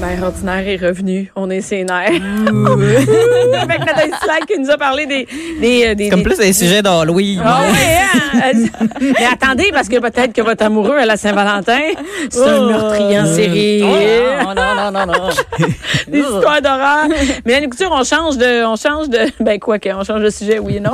Mère ordinaire est revenue. On est nerfs. Avec Nathalie Slack qui nous a parlé des... des, euh, des Comme des- plus des sujets d'Halloween. Ah ouais, hein? Mais attendez, parce que peut-être que votre amoureux à la Saint-Valentin, c'est un Oh. meurtrier en série. Oh, non, non, non, non. Des histoires d'horreur. Mais la Couture, on change de, on change de, ben quoi que, on change de sujet, oui et non.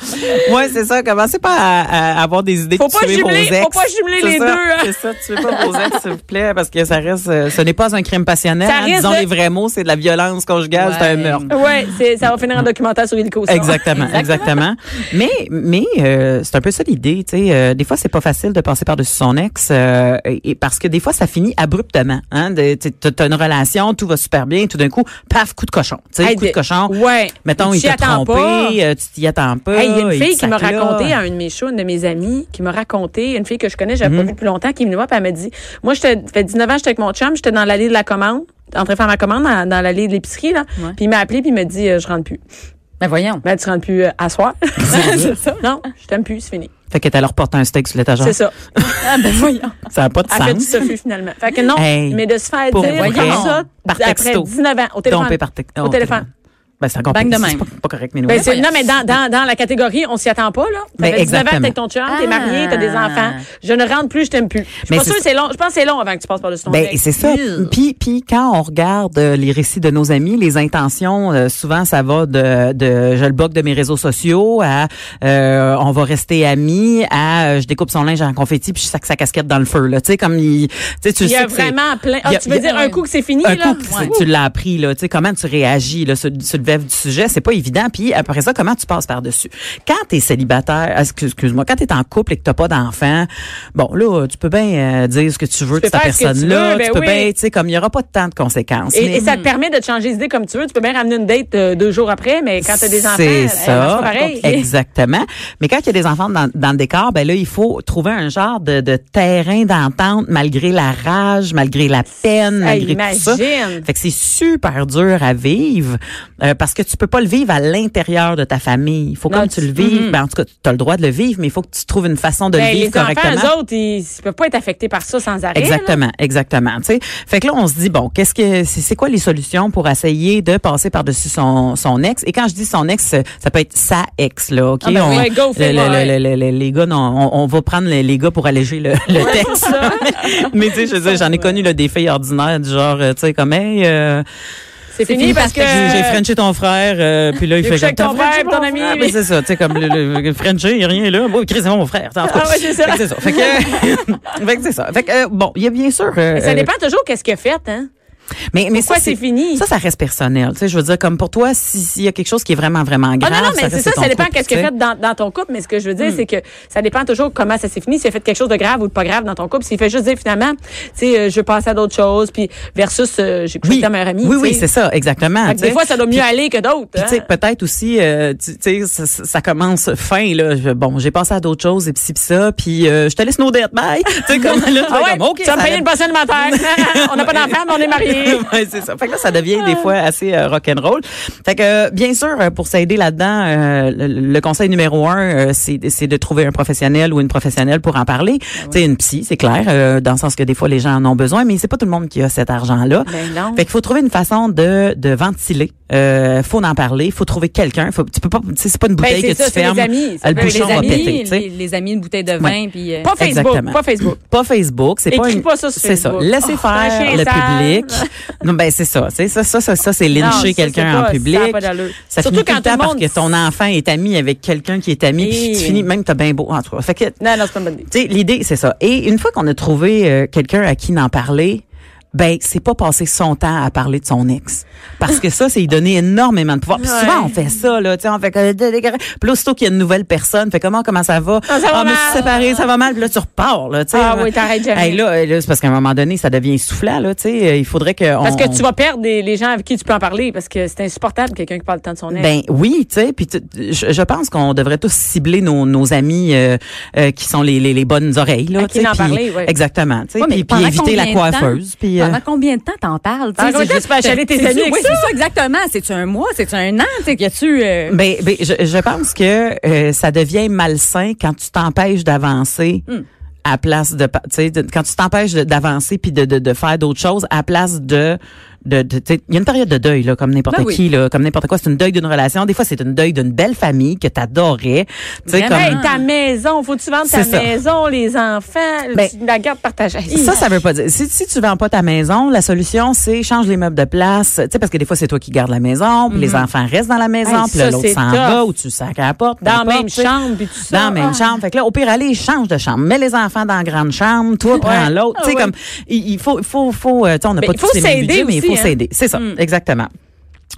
Ouais, c'est ça. Commencez pas à, à avoir des idées Faut pas tuer vos jumeler- ex. faut pas jumeler les ça, deux, hein. C'est ça. Tuez pas vos ex, s'il vous plaît, parce que ça reste, euh, ce n'est pas un crime passionnel. Ça hein. Disons de- les vrais mots, c'est de la violence conjugale, c'est un Ouais. meurtre. ouais, c'est, ça va finir en documentaire sur Illico. ça. Exactement, exactement. Mais mais euh, c'est un peu ça l'idée, tu sais. euh, des fois c'est pas facile de passer par-dessus son ex, euh, et, parce que des fois ça finit abruptement. Hein, tu sais, t'as une relation, tout va super bien, tout d'un coup, paf, coup de cochon. Tu sais, Hey, coup de cochon. Ouais. Mettons, Tu il t'a attends trompé, euh, tu t'y attends pas. Hey, il y a une il fille qui m'a raconté à une de mes shows, une de mes amies, qui m'a raconté, une fille que je connais, j'avais pas vu depuis longtemps, qui me voit, puis elle m'a dit, moi, j'étais, ça fait 19 ans, j'étais avec mon chum, j'étais dans l'allée de la commande, en train de faire ma commande dans, dans l'allée de l'épicerie, là. Ouais. Puis il m'a appelé, puis il m'a dit, euh, je rentre plus. Ben voyons. Ben, tu rentres plus euh, à soir. c'est ça. Non, je t'aime plus, c'est fini. Fait que t'allais reporter un steak sur l'étagère. C'est ça. Ah ben voyons. Ça n'a pas de Elle fait du sens. sofu, finalement. Fait que non, Hey, mais de se faire dire comme ça, Par après texto. 19 ans, au téléphone. Par te- Au téléphone. Ben, c'est encore Bang pire. de C'est même. pas, pas correct, mais nous. Ben, c'est- non, mais dans, dans, dans la catégorie, on s'y attend pas, là. Ben, T'as fait 19 ans, exactement. t'es avec ton chum, t'es Ah. marié, t'as des enfants. Je ne rentre plus, je t'aime plus. Je suis pas c'est sûre que c'est long. Je pense que c'est long avant que tu passes par-dessus ton Ben, c'est ça. Puis, puis quand on regarde euh, les récits de nos amis, les intentions, euh, souvent ça va de, de je le bloque de mes réseaux sociaux à euh, on va rester amis à euh, je découpe son linge en confetti puis je sac sa casquette dans le feu là. Tu sais comme il, tu sais tu Il y a vraiment plein. il Ah, a- tu veux a- dire un coup que c'est fini, un là? tu l'as appris là, tu sais comment tu réagis là sur, sur le vif du sujet, c'est pas évident. Puis après ça, comment tu passes par dessus Quand t'es célibataire, excuse- excuse-moi, quand t'es en couple et que t'as pas d'enfant, bon là, tu peux bien euh, dire ce que tu veux Tu de peux ta faire ce que tu ben peux oui. bien, tu sais comme il y aura pas temps de conséquences. Et, Mais- et ça te permet de te changer d'idée comme tu veux. Tu peux bien ramener une date euh, deux jours après, mais quand t'as des enfants, c'est marche ça, pas pareil. exactement. Mais quand il y a des enfants dans, dans le décor, ben là, il faut trouver un genre de, de terrain d'entente malgré la rage, malgré la peine, malgré tout ça. Fait que c'est super dur à vivre euh, parce que tu peux pas le vivre à l'intérieur de ta famille. Il faut Non, comme tu tu- le vives. Mhm. Ben, en tout cas, tu as le droit de le vivre, mais il faut que tu trouves une façon de Ben, le les vivre enfants, correctement. eux autres, ils, ils peuvent pas être affectés par ça sans arrêt. là. Exactement, exactement. Tu sais, fait que là on se dit bon, qu'est-ce que c'est quoi les solutions pour essayer de passer par-dessus son son ex? Et quand je dis son ex, ça peut être sa ex là, ok? Ah ben on, go, le- le- ouais. le- Les gars, non, on, on va prendre les, les gars pour alléger le, le texte. Mais tu sais, je j'en ai connu là, des filles ordinaires du genre, euh, tu sais, comme hey. euh, C'est fini parce que. j'ai j'ai frenché ton frère, euh, puis là, il fait comme, ton frenché frère, ton ami, frère? mais- Mais c'est ça, tu sais, comme le, le, frenché, il y a rien là. Bon, Chris, c'est mon frère. Ah ouais, c'est ça. Fait que c'est ça. Fait que, fait que c'est ça. Fait que, euh, bon, il y a bien sûr. euh, Mais ça euh, dépend toujours qu'est-ce qu'il a fait, hein. Mais, mais Pourquoi ça, c'est fini? Ça, ça reste personnel. Tu sais, je veux dire, comme pour toi, si- s'il y a quelque chose qui est vraiment, vraiment Ah grave. non, non, mais c'est ça, ça dépend qu'est-ce qu'il tu fait dans, dans ton couple, mais ce que je veux dire, c'est que ça dépend toujours comment ça s'est fini, s'il a fait quelque chose de grave ou de pas grave dans ton couple. S'il fait juste dire finalement, tu sais, euh, je veux passer à d'autres choses, puis versus, euh, j'ai couché Oui, avec ta meilleure amie. oui, oui, c'est ça, exactement. Que des fois, ça doit mieux Puis- aller que d'autres. Puis, tu sais, hein. peut-être aussi, euh, tu sais, ça, commence fin, là. Je- bon, j'ai passé à d'autres choses, et puis ci, puis ça, puis euh, je te laisse nos dettes, bye. tu sais, comme là, tu Ah fais ouais, comme, OK, tu vas me payer une pension alimentaire. on n'a pas d'enfant, mais on est mariés. ouais, c'est ça. Fait que là, ça devient des fois assez euh, rock'n'roll. Fait que, euh, bien sûr, euh, pour s'aider là-dedans, euh, le, le conseil numéro un, c'est, de trouver un professionnel ou une professionnelle pour en parler. Ah Tu sais, une psy, c'est clair, dans le sens que des fois, les gens en ont besoin, mais c'est pas tout le monde qui a cet argent-là. Ben. Fait qu'il faut trouver une façon de, de ventiler. Euh, faut en parler. Faut trouver quelqu'un. Faut, tu peux pas, tu sais, c'est pas une Ben, bouteille que ça, tu fermes. les amis. Ça le bouchon les va amis, péter, les, tu sais. les, amis, une bouteille de vin, Ouais. puis... euh, Pas Facebook, Exactement. pas Facebook. Pas Facebook, c'est pas une- pas ça sur C'est ça. Laissez Oh, faire le public. Non ben c'est ça, c'est ça ça ça, ça c'est Non, ça, lyncher c'est quelqu'un pas- en ça public. pas d'allure. Ça Surtout finit tout quand le temps parce que ton enfant est ami avec quelqu'un qui est ami puis tu finis même t'as bien beau en tout cas. Fait que Non, non, c'est pas une bonne idée. tu sais l'idée c'est ça. Et une fois qu'on a trouvé euh, quelqu'un à qui n'en parler ben c'est pas passer son temps à parler de son ex parce que ça c'est y donner énormément de pouvoir puis Ouais. souvent on fait ça là tu sais on fait que puis là aussitôt qu'il y a une nouvelle personne fait comment comment ça va? Ah, ça va je me suis mal. séparée ça va mal puis là tu repars là tu sais Ah oui, t'arrêtes jamais. Hey, là, là, c'est parce qu'à un moment donné ça devient soufflant là tu sais il faudrait que Parce on- que tu vas perdre des- les gens avec qui tu peux en parler parce que c'est insupportable quelqu'un qui parle le temps de son ex. Ben oui, tu sais, puis tu- je, je pense qu'on devrait tous cibler nos, nos amis euh, euh, qui sont les, les, les bonnes oreilles là, À qui en parler, ouais. Exactement, tu sais, puis, éviter la coiffeuse, puis Pendant combien de temps t'en parles? Tu sais, tu peux achaler tes c'est- amis avec Oui, ça? c'est ça, exactement. C'est-tu un mois? C'est-tu un an? Tu sais, y a-tu... euh, Ben, ben, je, je pense que euh, ça devient malsain quand tu t'empêches d'avancer. Hmm. à place de, tu quand tu t'empêches d'avancer puis de, de, de faire d'autres choses à place de de, de- il y a une période de deuil là comme n'importe Ben oui. qui là comme n'importe quoi c'est une deuil d'une relation des fois c'est une deuil d'une belle famille que t'adorais tu sais comme Hey, ta maison, faut que tu vendes ta ça. maison, les enfants, Ben, tu la garde partagée. Ça, ça veut pas dire. Si, si tu vends pas ta maison, la solution, c'est change les meubles de place. Tu sais, parce que des fois, c'est toi qui gardes la maison, puis les enfants restent dans la maison. Hey, puis l'autre s'en va ou tu sacs à la porte. dans la même chambre puis tout ça. Dans la même Ah. chambre. Fait que là, au pire, allez, change de chambre. Mets les enfants dans la grande chambre. Toi, prends l'autre. Ah Tu sais, ouais. comme, il, il faut, il faut, faut, euh, on n'a Ben, pas tous les mêmes s'aider budgets, mais il aussi, faut hein? s'aider. C'est ça. Mm. Exactement.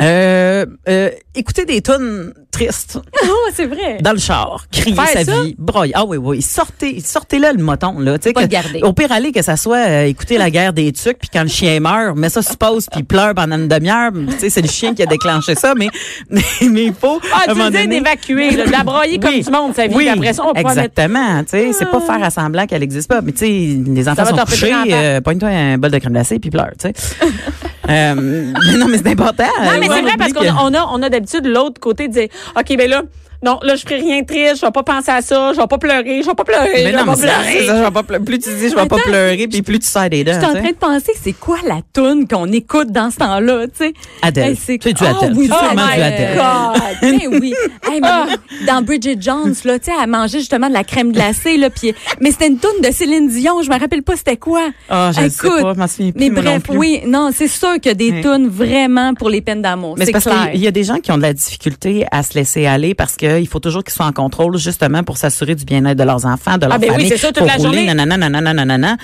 Euh, euh, écouter des tunes tristes Oh, c'est vrai. dans le char, crier Faire sa ça? vie, broyer. Ah oui, oui, sortez, sortez là le moton là, tu sais Pas que- garder. Au pire aller que ça soit euh, écouter la guerre des tucs puis quand le chien meurt, mais ça se pose puis il pleure pendant une demi-heure, tu sais c'est le chien qui a déclenché ça, mais mais, il faut Ah, tu donné- d'évacuer, de la broyer comme Oui. du monde, sa vie. Oui, après ça, on exactement. Tu sais, c'est pas faire à semblant qu'elle existe pas, mais tu sais, les enfants va sont couchés, euh, pogne-toi un bol de crème glacée puis pleure, tu sais. euh, mais non, mais c'est important. Non, mais c'est vrai parce qu'on que- a, on a, on a d'habitude l'autre côté de dire, OK, ben là, non, là, je ferai rien de triste, je vais pas penser à ça, je vais pas pleurer, je vais pas pleurer, Mais je non, vais mais pas pleurer. ça, je vais pas pleurer. Plus tu dis je vais pas pleurer, puis plus tu sers des dents. Je suis en train de penser, c'est quoi la toune qu'on écoute dans ce temps-là, tu sais? Adèle. c'est C'est du Ah Adèle. oui, oh du my Adèle. God. Ben oui. Hey, mais dans Bridget Jones, là, tu sais, elle mangeait justement de la crème glacée, là, puis mais c'était une toune de Céline Dion, je me rappelle pas c'était quoi. Ah, je sais pas, je m'en souviens plus, Mais bref, oui, non, c'est sûr qu'il y a des Oui. tunes vraiment pour les peines d'amour. Mais C'est clair. qu'il y a des gens qui ont de la difficulté à se laisser aller parce qu'il faut toujours qu'ils soient en contrôle justement pour s'assurer du bien-être de leurs enfants, de leur Ah, ben oui, famille. c'est ça, toute pour la rouler, journée. nanana, nanana, nanana.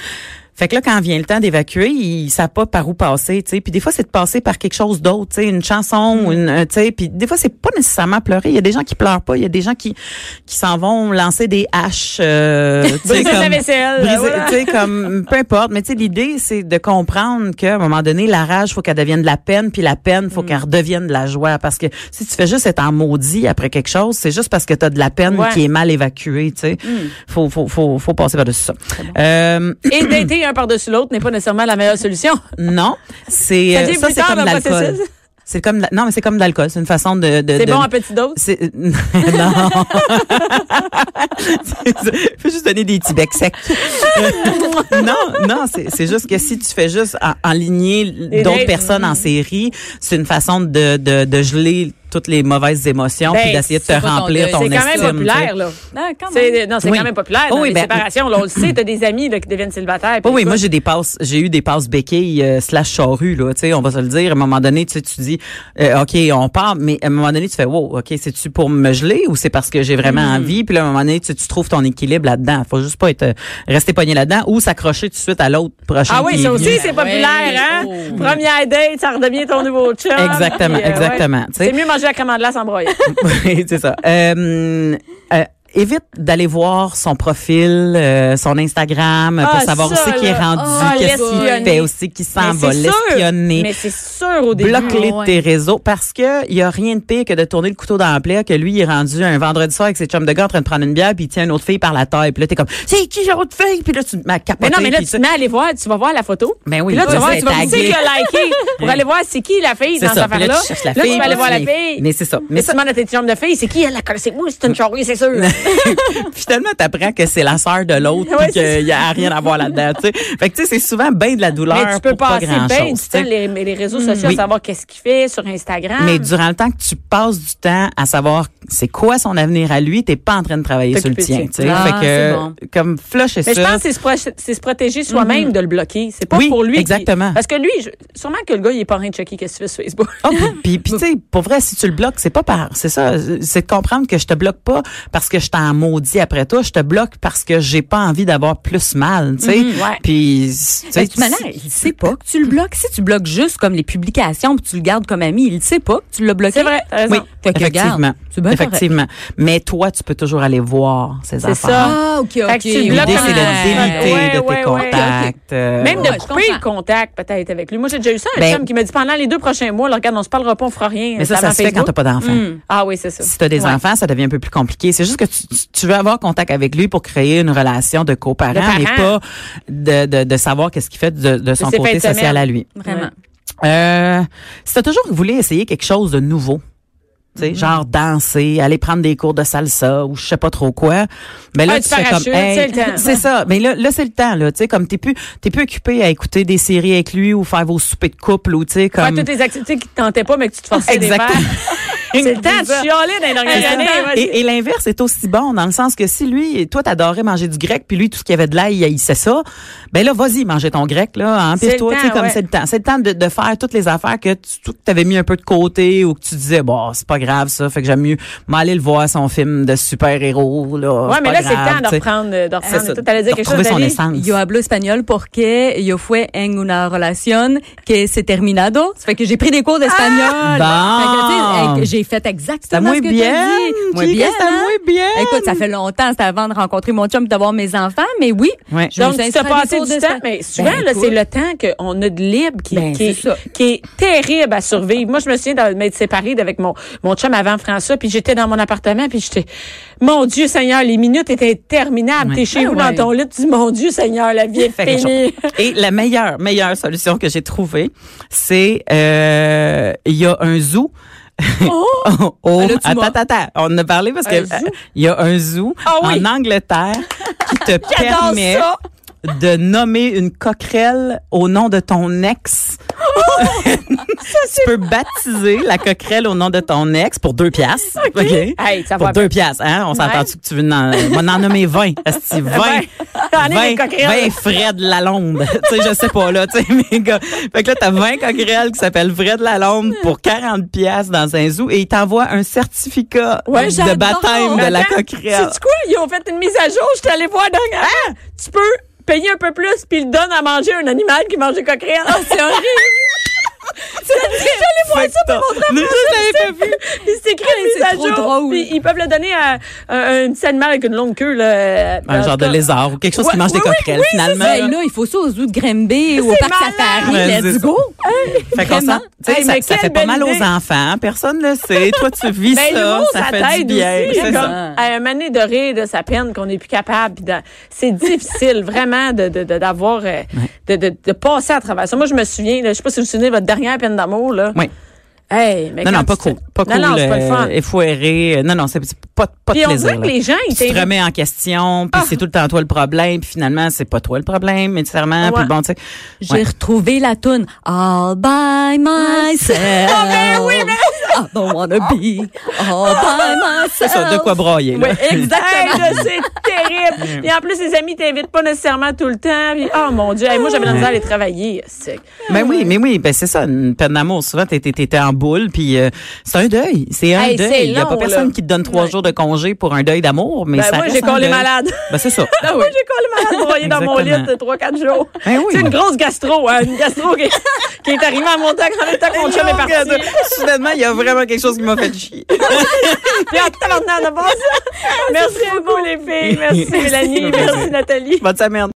Fait que là, quand vient le temps d'évacuer, ils savent pas par où passer, tu sais. Puis des fois, c'est de passer par quelque chose d'autre, tu sais, une chanson, Mm. ou une, euh, tu sais. Puis des fois, c'est pas nécessairement pleurer. Il y a des gens qui pleurent pas. Il y a des gens qui qui s'en vont lancer des haches, euh, tu sais, comme- vaisselle, briser- voilà. sais, comme peu importe. Mais tu sais, l'idée, c'est de comprendre qu'à un moment donné, la rage, faut qu'elle devienne de la peine, puis la peine, Mm. faut qu'elle redevienne de la joie. Parce que si tu fais juste être en maudit après quelque chose, c'est juste parce que tu as de la peine Ouais. qui est mal évacuée, tu sais. Faut, faut, faut, faut passer par-dessus ça. Euh, Et un par-dessus l'autre n'est pas nécessairement la meilleure solution. non, c'est Ça euh, c'est comme l'alcool. C'est comme la- non mais c'est comme de l'alcool, c'est une façon de, de C'est bon à petite dose. c'est non. Ça. Faut juste donner des petits becs secs. Non, non, c'est juste que si tu fais juste en- enligner d'autres personnes en série, c'est une façon de, de, de geler toutes les mauvaises émotions Ben, puis d'essayer de te ton remplir deuil. ton C'est quand même populaire, là. Ah, non, c'est Oui. quand même populaire dans Oh oui, les ben- séparations. Là, on le sait, t'as des amis là, qui deviennent célibataires. Oh oui, écoute, moi j'ai des passes, j'ai eu des passes béquilles euh, slash charrue là, tu sais, on va se le dire. À un moment donné, tu sais, tu dis, euh, ok, on part, mais à un moment donné, tu fais, wow, ok, c'est tu pour me geler ou c'est parce que j'ai vraiment Mm. envie? Puis là, à un moment donné, tu, tu trouves ton équilibre là-dedans. Faut juste pas être euh, rester pogné là-dedans ou s'accrocher tout de suite à l'autre prochain. Ah oui, ça aussi, c'est populaire, hein? Oh. Première date, ça redevient ton nouveau chum. Exactement, euh, exactement. C'est mieux manger la crème. Oui, c'est ça. Euh, euh, évite d'aller voir son profil, euh, son Instagram, pour Ah, savoir ça, c'est qu'il est rendu, Ah, qu'est-ce qu'il fait aussi, qui s'en Mais va, l'espionner. Mais c'est sûr au début. Bloque-les de tes réseaux parce que il y a rien de pire que de tourner le couteau dans la plaie que lui il est rendu un vendredi soir avec ses chums de gars en train de prendre une bière puis il tient une autre fille par la taille puis là t'es comme c'est qui l'autre fille puis là tu m'as capoté Mais non, mais là, tu te mets à aller voir, tu vas voir la photo. Ben oui, Puis là, tu vas voir, c'est tu vas qui qui liké pour aller voir c'est qui la fille dans cette Puis là, Là, fille tu vas aller voir la fille. mais c'est ça mais Mais tu demandes à tes chums de filles, c'est qui elle la connaît? C'est moi, c'est une charrue, c'est sûr. finalement t'apprends que c'est la sœur de l'autre Ouais, qu'il y a rien à voir là-dedans tu sais fait que tu sais c'est souvent bien de la douleur Mais tu peux pour pas passer grand bien du temps les, les réseaux sociaux Oui. à savoir qu'est-ce qu'il fait sur Instagram. Mais durant le temps que tu passes du temps à savoir c'est quoi son avenir à lui, t'es pas en train de travailler sur le tien. tu sais. Ah, fait que, bon. comme flush et Mais ça. je pense que c'est se, pro- se protéger soi-même de le bloquer. C'est pas Oui, pour lui. qui- exactement. Parce que lui, je- sûrement que le gars, il est pas en train de checker qu'est-ce que tu fais sur Facebook. Ah, puis, puis, tu sais, pour vrai, si tu le bloques, c'est pas par, c'est ça, c'est de comprendre que je te bloque pas parce que je t'en maudis après toi, je te bloque parce que j'ai pas envie d'avoir plus mal, tu sais. Mhm, ouais. Puis, tu sais, Ben, toute manière, il sait pas que tu le bloques. Si tu bloques juste comme les publications puis tu le gardes comme ami, il sait pas que tu l'as bloqué. C'est vrai, raison. oui, Fait que effectivement, c'est bien correct. effectivement. Mais toi, tu peux toujours aller voir ces C'est affaires. ça. Ah, OK, OK. L'idée, c'est de déliter Ouais, de tes ouais. contacts. euh, Même Ouais, de couper comprends. le contact peut-être avec lui. Moi, j'ai déjà eu ça, un Ben- chum qui m'a dit pendant les deux prochains mois, là, regarde, on se parlera pas, on fera rien. Mais ça, C'est ça se fait quand t'as pas d'enfants. Mm. Ah oui, c'est ça. Si tu as des Ouais. enfants, ça devient un peu plus compliqué. C'est juste que tu, veux avoir contact avec lui pour créer une relation de coparent, mais pas de, de, de savoir qu'est-ce qu'il fait de, de son côté social à lui. Vraiment. Euh, si tu as toujours voulu essayer quelque chose de nouveau, sais, genre danser, aller prendre des cours de salsa ou je sais pas trop quoi. Ben là Ah, tu fais comme parachute, c'est ça. Mais là là c'est le temps là, tu sais comme t'es plus t'es plus occupé à écouter des séries avec lui ou faire vos soupers de couple ou tu sais Faire comme toutes les activités qui te tentaient pas, mais que tu te forçais Exactement. C'est le temps de chialer dans les dernières années. Et, et l'inverse est aussi bon dans le sens que si lui, toi t'adorais manger du grec, puis lui tout ce qui avait de l'ail, il sait ça. Ben là, vas-y manger ton grec là, C'est empire-toi, le tu sais temps, comme ouais. c'est le temps. C'est le temps de, de faire toutes les affaires que tu avais mis un peu de côté ou que tu disais bon c'est pas grave ça, fait que j'aime mieux m'aller le voir son film de super héros là. Ouais, mais là, c'est le temps de reprendre, de reprendre. t'allais dire de quelque chose, son essence. Yo hablo espagnol porque yo fue en una relación que se terminado. Ça fait que j'ai pris des cours d'espagnol. Ah! Bon. hey, j'ai fait exactement ce que dit. Moins Chica, bien, ça hein? moins bien. Écoute, ça fait longtemps, c'était avant de rencontrer mon chum et d'avoir mes enfants, mais oui. Ouais. je me Donc, tu t'as passé du temps, mais souvent, Ben, là, c'est le temps qu'on a de libre qui, Ben, qui, est, qui est terrible à survivre. Moi, je me souviens de m'être séparée avec mon, mon chum avant François, puis j'étais dans mon appartement, puis j'étais, mon Dieu Seigneur, les minutes étaient interminables. Ouais. T'es chez Ah vous ouais. dans ton lit, tu dis, mon Dieu Seigneur, la vie est finie. Et la meilleure, meilleure solution que j'ai trouvée, c'est euh, il y a un zoo. Oh, oh, Là, tu attends, attends, attends. On en a parlé parce zoo? euh, il y a un zoo Ah oui. en Angleterre qui te permet ça. De nommer une coquerelle au nom de ton ex. tu peux baptiser la coquerelle au nom de ton ex pour deux piastres. OK. Hey, ça pour va deux piastres, hein? On s'entend Ouais. que tu veux en, moi, en nommer 20. Esti, 20. J'en ai des coquerelles. 20 Fred Lalonde. tu sais, je sais pas, là, tu sais, mais gars. Fait que là, t'as 20 coquerelles qui s'appellent Fred Lalonde pour 40 pièces dans un zoo et ils t'envoient un certificat Ouais, de baptême de la coquerelle. sais-tu quoi? Ils ont fait une mise à jour. Je suis allée voir dernièrement. Hein? Tu peux payer un peu plus, puis ils te donnent à manger un animal qui mange des coquerelles. Ah, c'est. J'allais voir ça pour montrer à je l'avais pas vu. Puis c'est écrit c'est trop drôle. Puis ils peuvent le donner à un, un petit animal avec une longue queue. Là, Un genre de lézard ou quelque chose qui mange des coquerelles, oui, finalement. Ben là, il faut ça au zoo de Grimby ou au parc safari. Let's ça. go. Fait qu'on ça, ça fait pas mal aux enfants. Personne ne le sait. Toi, tu vis Ben, ça. ça fait du bien. à un moment donné de rire de sa peine qu'on n'est plus capable. C'est difficile, vraiment, de de- de- d'avoir, euh, de, de, de passer à travers ça. Moi, je me souviens, je sais pas si vous vous souvenez de votre dernière peine d'amour, là. Oui. Hey, mais Non, non, pas cool. Pas non, cool. Non, c'est pas le fun. euh, effoiré. Non, non, c'est pas, pas de Puis on plaisir. dirait que les gens, ils tu te remets en question, puis c'est tout le temps toi le problème, puis finalement, c'est pas toi le problème, nécessairement. Puis bon, tu sais. J'ai retrouvé la toune All by myself. Ah, ben oui, I don't wanna be all by myself. C'est ça, de quoi broyer. Là? Oui, exactement. Hey, c'est terrible. Et en plus, les amis t'invitent pas nécessairement tout le temps. Puis, oh mon Dieu, hey, moi, j'avais la misère à aller travailler. C'est- Ben oui, mais oui, ben c'est ça, une peine d'amour. Souvent, t'étais en boule, puis euh, c'est un deuil. C'est un Hey, deuil. Il y a pas personne là. qui te donne trois Ouais. jours de congé pour un deuil d'amour, mais Ben, ça moi, j'ai collé malade. Ben c'est ça. Ah Moi, j'ai collé malade broyé dans mon lit de 3-4 jours. Ben oui. C'est une grosse gastro, hein, une gastro qui, qui est arrivée à mon temps en même temps que mon chum est parti. Soudainement, il y a vraiment quelque chose qui m'a fait chier. Puis en tabarnak, on a passé. Merci beaucoup, les filles. Merci, Mélanie. Merci, Nathalie. Bonne semaine.